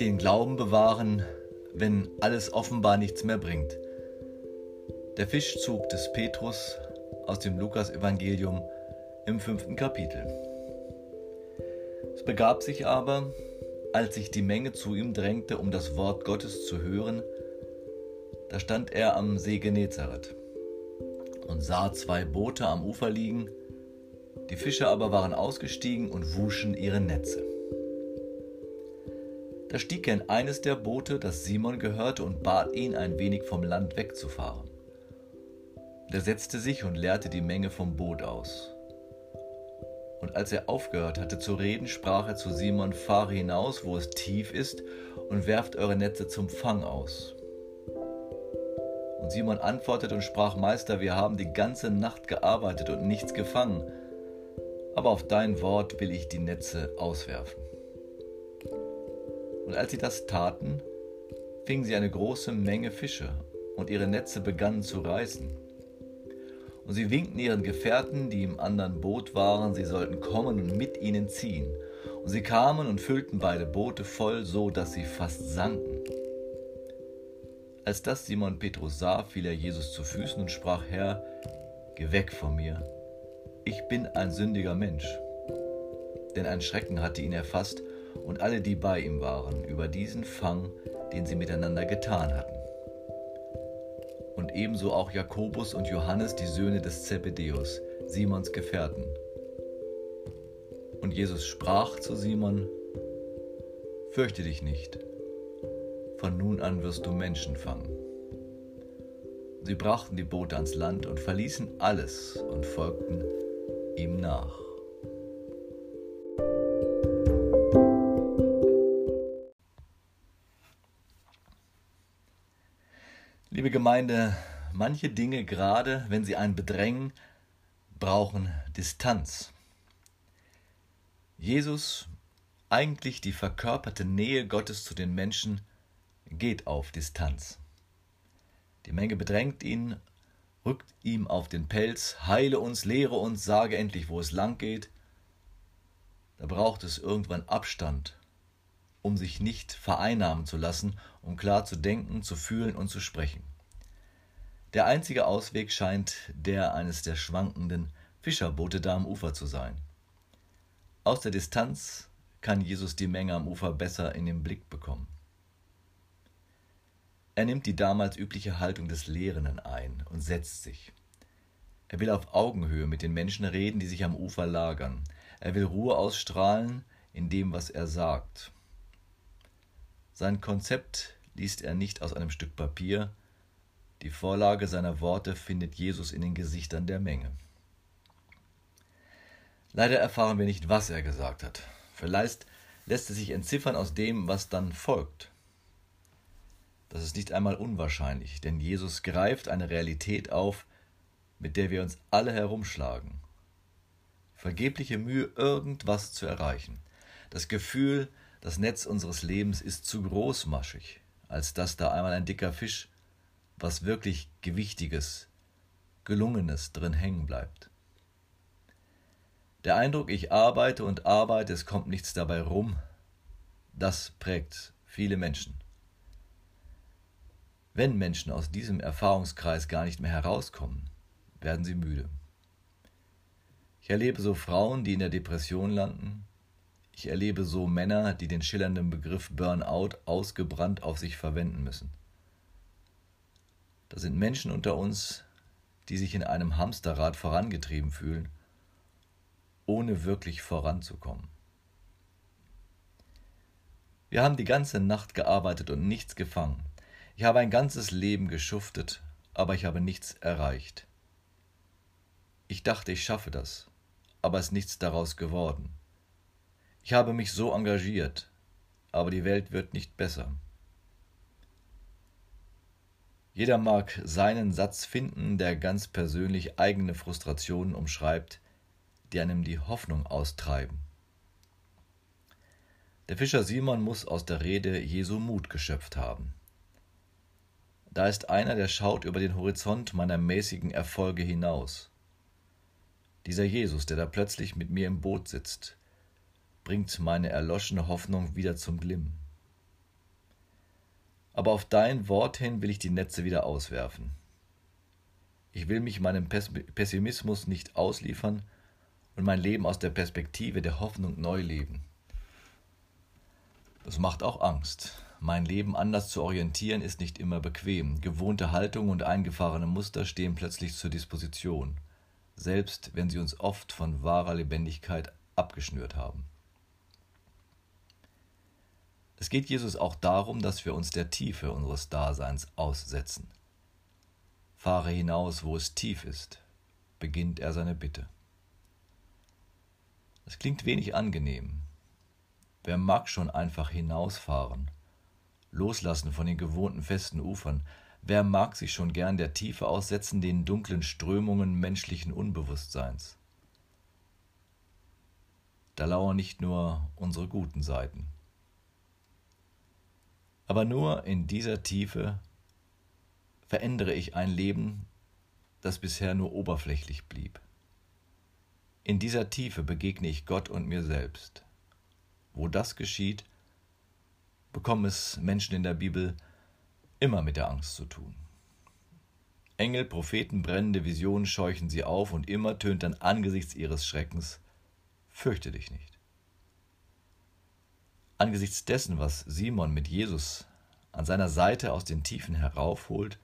Den Glauben bewahren, wenn alles offenbar nichts mehr bringt. Der Fischzug des Petrus aus dem Lukas-Evangelium im fünften Kapitel. Es begab sich aber, als sich die Menge zu ihm drängte, um das Wort Gottes zu hören, da stand er am See Genezareth und sah zwei Boote am Ufer liegen, die Fischer aber waren ausgestiegen und wuschen ihre Netze. Da stieg er in eines der Boote, das Simon gehörte, und bat ihn, ein wenig vom Land wegzufahren. Er setzte sich und leerte die Menge vom Boot aus. Und als er aufgehört hatte zu reden, sprach er zu Simon, fahre hinaus, wo es tief ist, und werft eure Netze zum Fang aus. Und Simon antwortete und sprach, Meister, wir haben die ganze Nacht gearbeitet und nichts gefangen, aber auf dein Wort will ich die Netze auswerfen. Und als sie das taten, fingen sie eine große Menge Fische, und ihre Netze begannen zu reißen. Und sie winkten ihren Gefährten, die im anderen Boot waren, sie sollten kommen und mit ihnen ziehen. Und sie kamen und füllten beide Boote voll, so dass sie fast sanken. Als das Simon Petrus sah, fiel er Jesus zu Füßen und sprach, Herr, geh weg von mir, ich bin ein sündiger Mensch. Denn ein Schrecken hatte ihn erfasst und alle, die bei ihm waren, über diesen Fang, den sie miteinander getan hatten. Und ebenso auch Jakobus und Johannes, die Söhne des Zebedeus, Simons Gefährten. Und Jesus sprach zu Simon, Fürchte dich nicht, von nun an wirst du Menschen fangen. Sie brachten die Boote ans Land und verließen alles und folgten ihm nach. Liebe Gemeinde, manche Dinge, gerade wenn sie einen bedrängen, brauchen Distanz. Jesus, eigentlich die verkörperte Nähe Gottes zu den Menschen, geht auf Distanz. Die Menge bedrängt ihn, rückt ihm auf den Pelz, heile uns, lehre uns, sage endlich, wo es lang geht. Da braucht es irgendwann Abstand um sich nicht vereinnahmen zu lassen, um klar zu denken, zu fühlen und zu sprechen. Der einzige Ausweg scheint der eines der schwankenden Fischerboote da am Ufer zu sein. Aus der Distanz kann Jesus die Menge am Ufer besser in den Blick bekommen. Er nimmt die damals übliche Haltung des Lehrenden ein und setzt sich. Er will auf Augenhöhe mit den Menschen reden, die sich am Ufer lagern. Er will Ruhe ausstrahlen in dem, was er sagt. Sein Konzept liest er nicht aus einem Stück Papier, die Vorlage seiner Worte findet Jesus in den Gesichtern der Menge. Leider erfahren wir nicht, was er gesagt hat. Vielleicht lässt es sich entziffern aus dem, was dann folgt. Das ist nicht einmal unwahrscheinlich, denn Jesus greift eine Realität auf, mit der wir uns alle herumschlagen. Vergebliche Mühe, irgendwas zu erreichen. Das Gefühl, das Netz unseres Lebens ist zu großmaschig, als dass da einmal ein dicker Fisch, was wirklich Gewichtiges, Gelungenes drin hängen bleibt. Der Eindruck, ich arbeite und arbeite, es kommt nichts dabei rum, das prägt viele Menschen. Wenn Menschen aus diesem Erfahrungskreis gar nicht mehr herauskommen, werden sie müde. Ich erlebe so Frauen, die in der Depression landen, ich erlebe so Männer, die den schillernden Begriff Burnout ausgebrannt auf sich verwenden müssen. Da sind Menschen unter uns, die sich in einem Hamsterrad vorangetrieben fühlen, ohne wirklich voranzukommen. Wir haben die ganze Nacht gearbeitet und nichts gefangen. Ich habe ein ganzes Leben geschuftet, aber ich habe nichts erreicht. Ich dachte, ich schaffe das, aber es ist nichts daraus geworden. Ich habe mich so engagiert, aber die Welt wird nicht besser. Jeder mag seinen Satz finden, der ganz persönlich eigene Frustrationen umschreibt, die einem die Hoffnung austreiben. Der Fischer Simon muss aus der Rede Jesu Mut geschöpft haben. Da ist einer, der schaut über den Horizont meiner mäßigen Erfolge hinaus. Dieser Jesus, der da plötzlich mit mir im Boot sitzt, bringt meine erloschene Hoffnung wieder zum Glimmen. Aber auf dein Wort hin will ich die Netze wieder auswerfen. Ich will mich meinem Pessimismus nicht ausliefern und mein Leben aus der Perspektive der Hoffnung neu leben. Das macht auch Angst. Mein Leben anders zu orientieren ist nicht immer bequem. Gewohnte Haltungen und eingefahrene Muster stehen plötzlich zur Disposition, selbst wenn sie uns oft von wahrer Lebendigkeit abgeschnürt haben. Es geht Jesus auch darum, dass wir uns der Tiefe unseres Daseins aussetzen. Fahre hinaus, wo es tief ist, beginnt er seine Bitte. Es klingt wenig angenehm. Wer mag schon einfach hinausfahren, loslassen von den gewohnten festen Ufern? Wer mag sich schon gern der Tiefe aussetzen, den dunklen Strömungen menschlichen Unbewusstseins? Da lauern nicht nur unsere guten Seiten. Aber nur in dieser Tiefe verändere ich ein Leben, das bisher nur oberflächlich blieb. In dieser Tiefe begegne ich Gott und mir selbst. Wo das geschieht, bekommen es Menschen in der Bibel immer mit der Angst zu tun. Engel, Propheten, brennende Visionen scheuchen sie auf und immer tönt dann angesichts ihres Schreckens, fürchte dich nicht. Angesichts dessen, was Simon mit Jesus an seiner Seite aus den Tiefen heraufholt,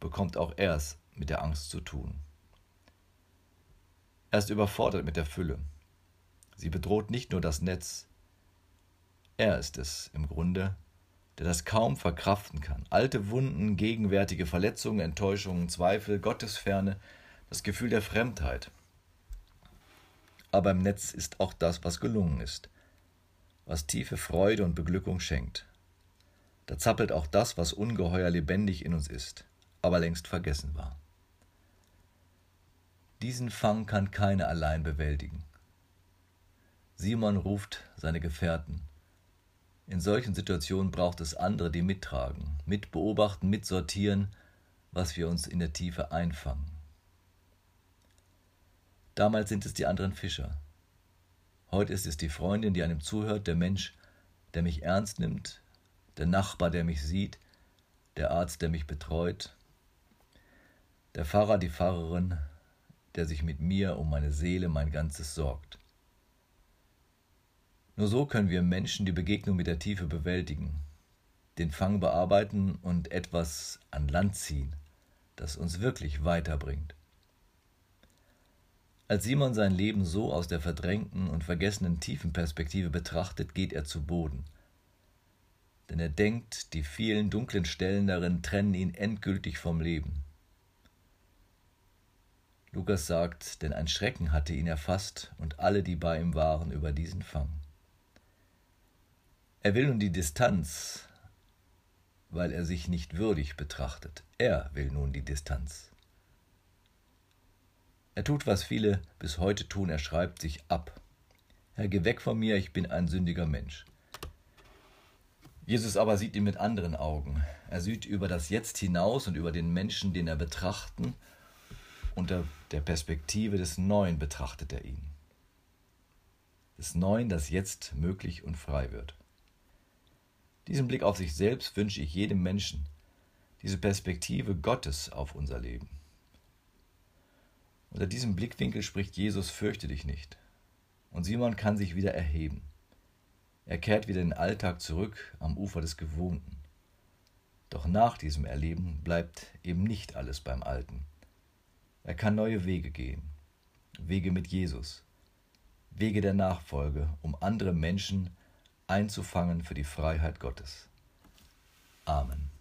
bekommt auch er es mit der Angst zu tun. Er ist überfordert mit der Fülle. Sie bedroht nicht nur das Netz, er ist es im Grunde, der das kaum verkraften kann. Alte Wunden, gegenwärtige Verletzungen, Enttäuschungen, Zweifel, Gottesferne, das Gefühl der Fremdheit. Aber im Netz ist auch das, was gelungen ist was tiefe Freude und Beglückung schenkt. Da zappelt auch das, was ungeheuer lebendig in uns ist, aber längst vergessen war. Diesen Fang kann keiner allein bewältigen. Simon ruft seine Gefährten. In solchen Situationen braucht es andere, die mittragen, mitbeobachten, mitsortieren, was wir uns in der Tiefe einfangen. Damals sind es die anderen Fischer, Heute ist es die Freundin, die einem zuhört, der Mensch, der mich ernst nimmt, der Nachbar, der mich sieht, der Arzt, der mich betreut, der Pfarrer, die Pfarrerin, der sich mit mir um meine Seele, mein Ganzes sorgt. Nur so können wir Menschen die Begegnung mit der Tiefe bewältigen, den Fang bearbeiten und etwas an Land ziehen, das uns wirklich weiterbringt. Als Simon sein Leben so aus der verdrängten und vergessenen Tiefenperspektive betrachtet, geht er zu Boden. Denn er denkt, die vielen dunklen Stellen darin trennen ihn endgültig vom Leben. Lukas sagt, denn ein Schrecken hatte ihn erfasst und alle, die bei ihm waren, über diesen Fang. Er will nun die Distanz, weil er sich nicht würdig betrachtet. Er will nun die Distanz. Er tut, was viele bis heute tun, er schreibt sich ab. Herr, geh weg von mir, ich bin ein sündiger Mensch. Jesus aber sieht ihn mit anderen Augen. Er sieht über das Jetzt hinaus und über den Menschen, den er betrachten, unter der Perspektive des Neuen betrachtet er ihn. Des Neuen, das jetzt möglich und frei wird. Diesen Blick auf sich selbst wünsche ich jedem Menschen, diese Perspektive Gottes auf unser Leben. Unter diesem Blickwinkel spricht Jesus, fürchte dich nicht. Und Simon kann sich wieder erheben. Er kehrt wieder in den Alltag zurück am Ufer des Gewohnten. Doch nach diesem Erleben bleibt eben nicht alles beim Alten. Er kann neue Wege gehen, Wege mit Jesus, Wege der Nachfolge, um andere Menschen einzufangen für die Freiheit Gottes. Amen.